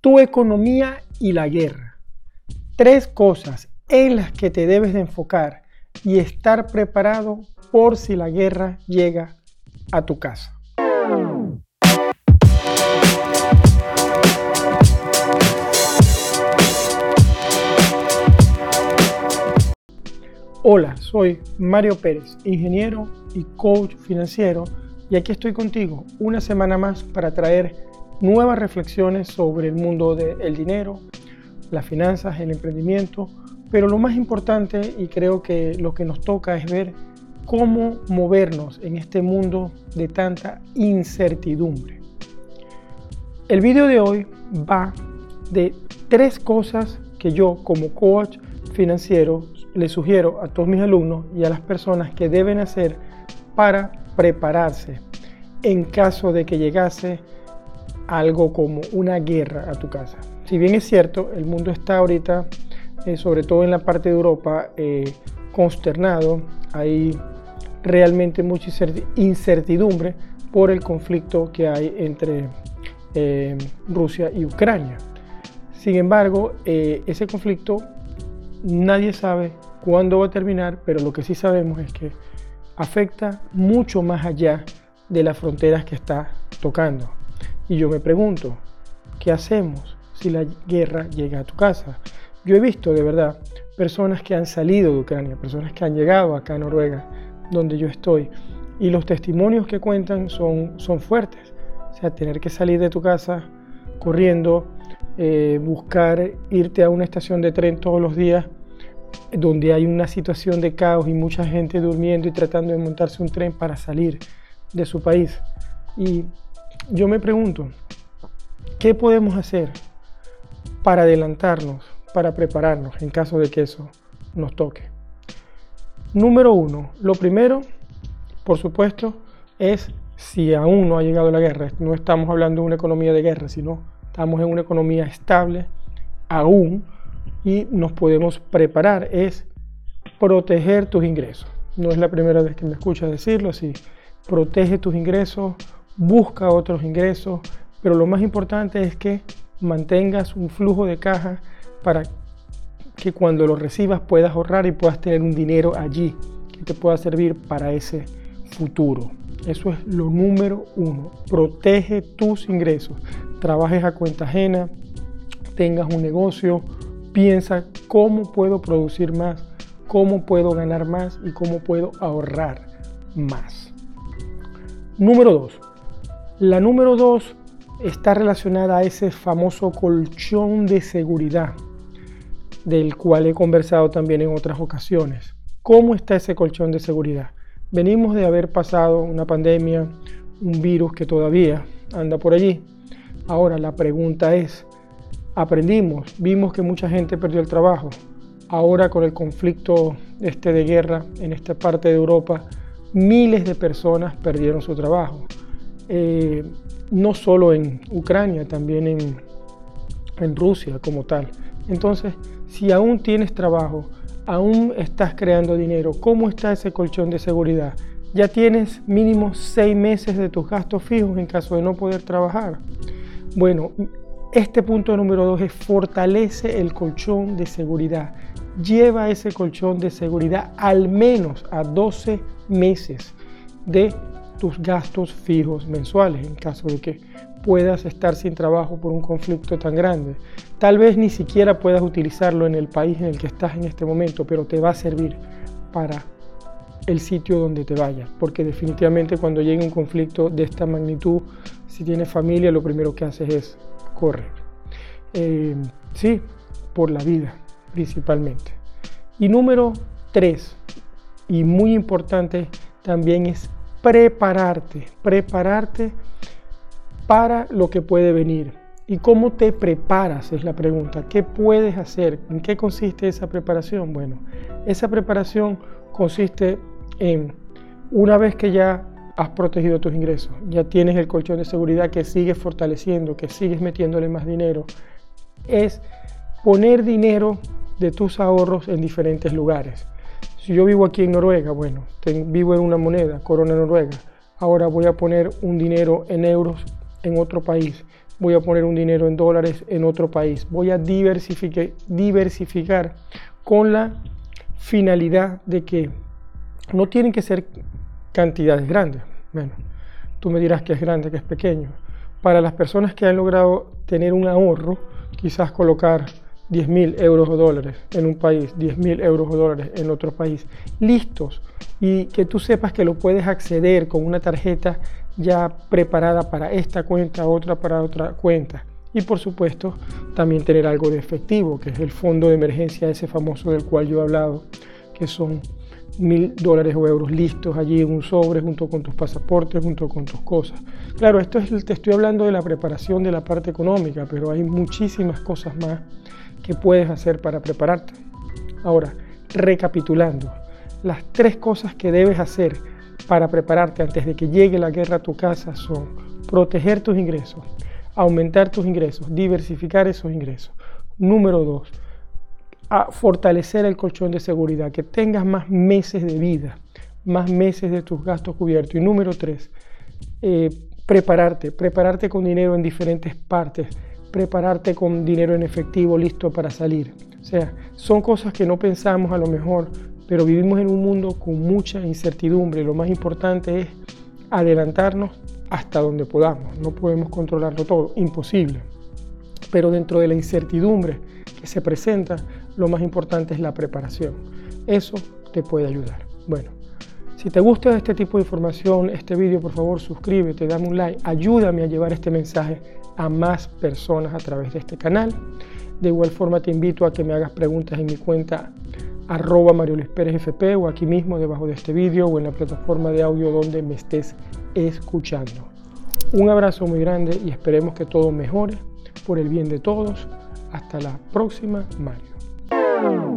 tu economía y la guerra. Tres cosas en las que te debes de enfocar y estar preparado por si la guerra llega a tu casa. Hola, soy Mario Pérez, ingeniero y coach financiero, y aquí estoy contigo una semana más para traer nuevas reflexiones sobre el mundo del dinero, las finanzas, el emprendimiento, pero lo más importante y creo que lo que nos toca es ver cómo movernos en este mundo de tanta incertidumbre. El video de hoy va de tres cosas que yo como coach financiero le sugiero a todos mis alumnos y a las personas que deben hacer para prepararse en caso de que llegase algo como una guerra a tu casa. Si bien es cierto, el mundo está ahorita, eh, sobre todo en la parte de Europa, eh, consternado, hay realmente mucha incertidumbre por el conflicto que hay entre eh, Rusia y Ucrania. Sin embargo, ese conflicto nadie sabe cuándo va a terminar, pero lo que sí sabemos es que afecta mucho más allá de las fronteras que está tocando. Y yo me pregunto, ¿qué hacemos si la guerra llega a tu casa? Yo he visto de verdad personas que han salido de Ucrania, personas que han llegado acá a Noruega, donde yo estoy, y los testimonios que cuentan son, son fuertes. O sea, tener que salir de tu casa corriendo, eh, buscar irte a una estación de tren todos los días donde hay una situación de caos y mucha gente durmiendo y tratando de montarse un tren para salir de su país. Y yo me pregunto, ¿qué podemos hacer para adelantarnos, para prepararnos en caso de que eso nos toque? Número uno, lo primero, por supuesto, es si aún no ha llegado la guerra. No estamos hablando de una economía de guerra, sino estamos en una economía estable, aún, y nos podemos preparar. Es proteger tus ingresos. No es la primera vez que me escuchas decirlo, así. Protege tus ingresos, busca otros ingresos, pero lo más importante es que mantengas un flujo de caja para que cuando lo recibas puedas ahorrar y puedas tener un dinero allí que te pueda servir para ese futuro. Eso es lo número uno. Protege tus ingresos. Trabajes a cuenta ajena, tengas un negocio, piensa cómo puedo producir más, cómo puedo ganar más y cómo puedo ahorrar más. Número dos, la número dos está relacionada a ese famoso colchón de seguridad del cual he conversado también en otras ocasiones. ¿Cómo está ese colchón de seguridad? Venimos de haber pasado una pandemia, un virus que todavía anda por allí. Ahora la pregunta es, aprendimos, vimos que mucha gente perdió el trabajo. Ahora con el conflicto este de guerra en esta parte de Europa, miles de personas perdieron su trabajo. Eh, no solo en Ucrania, también en, en Rusia como tal. Entonces, si aún tienes trabajo, aún estás creando dinero, ¿cómo está ese colchón de seguridad? Ya tienes mínimo seis meses de tus gastos fijos en caso de no poder trabajar. Bueno, este punto número dos es fortalece el colchón de seguridad. Lleva ese colchón de seguridad al menos a 12 meses de tus gastos fijos mensuales en caso de que puedas estar sin trabajo por un conflicto tan grande. Tal vez ni siquiera puedas utilizarlo en el país en el que estás en este momento, pero te va a servir para el sitio donde te vayas, porque definitivamente cuando llegue un conflicto de esta magnitud, si tienes familia, lo primero que haces es correr. Eh, sí, por la vida principalmente. Y número tres, y muy importante también es prepararte, prepararte para lo que puede venir. ¿Y cómo te preparas? Es la pregunta. ¿Qué puedes hacer? ¿En qué consiste esa preparación? Bueno, esa preparación consiste en, una vez que ya has protegido tus ingresos, ya tienes el colchón de seguridad que sigues fortaleciendo, que sigues metiéndole más dinero, es poner dinero de tus ahorros en diferentes lugares. Si yo vivo aquí en Noruega, bueno, vivo en una moneda, corona noruega, ahora voy a poner un dinero en euros en otro país. voy a poner un dinero en dólares en otro país. Voy a diversificar, diversificar con la finalidad de que no tienen que ser cantidades grandes. Bueno, tú me dirás que es grande, que es pequeño. Para las personas que han logrado tener un ahorro, quizás colocar 10 mil euros o dólares en un país, 10 mil euros o dólares en otro país, listos, y que tú sepas que lo puedes acceder con una tarjeta ya preparada para esta cuenta, otra para otra cuenta. Y por supuesto, también tener algo de efectivo, que es el fondo de emergencia, ese famoso del cual yo he hablado, que son mil dólares o euros listos allí en un sobre junto con tus pasaportes, junto con tus cosas. Claro, esto es, te estoy hablando de la preparación de la parte económica, pero hay muchísimas cosas más que puedes hacer para prepararte. Ahora, recapitulando, las tres cosas que debes hacer para prepararte antes de que llegue la guerra a tu casa son proteger tus ingresos, aumentar tus ingresos, diversificar esos ingresos. Número dos, a fortalecer el colchón de seguridad, que tengas más meses de vida, más meses de tus gastos cubiertos. Y número tres, eh, prepararte, prepararte con dinero en diferentes partes, prepararte con dinero en efectivo listo para salir. O sea, son cosas que no pensamos a lo mejor, pero vivimos en un mundo con mucha incertidumbre. Lo más importante es adelantarnos hasta donde podamos. No podemos controlarlo todo, imposible. Pero dentro de la incertidumbre que se presenta, lo más importante es la preparación. Eso te puede ayudar. Bueno, si te gusta este tipo de información, este vídeo, por favor suscríbete, dame un like, ayúdame a llevar este mensaje a más personas a través de este canal. De igual forma te invito a que me hagas preguntas en mi cuenta arroba Mario Luis Pérez FP o aquí mismo debajo de este vídeo o en la plataforma de audio donde me estés escuchando. Un abrazo muy grande y esperemos que todo mejore por el bien de todos. Hasta la próxima, Mario.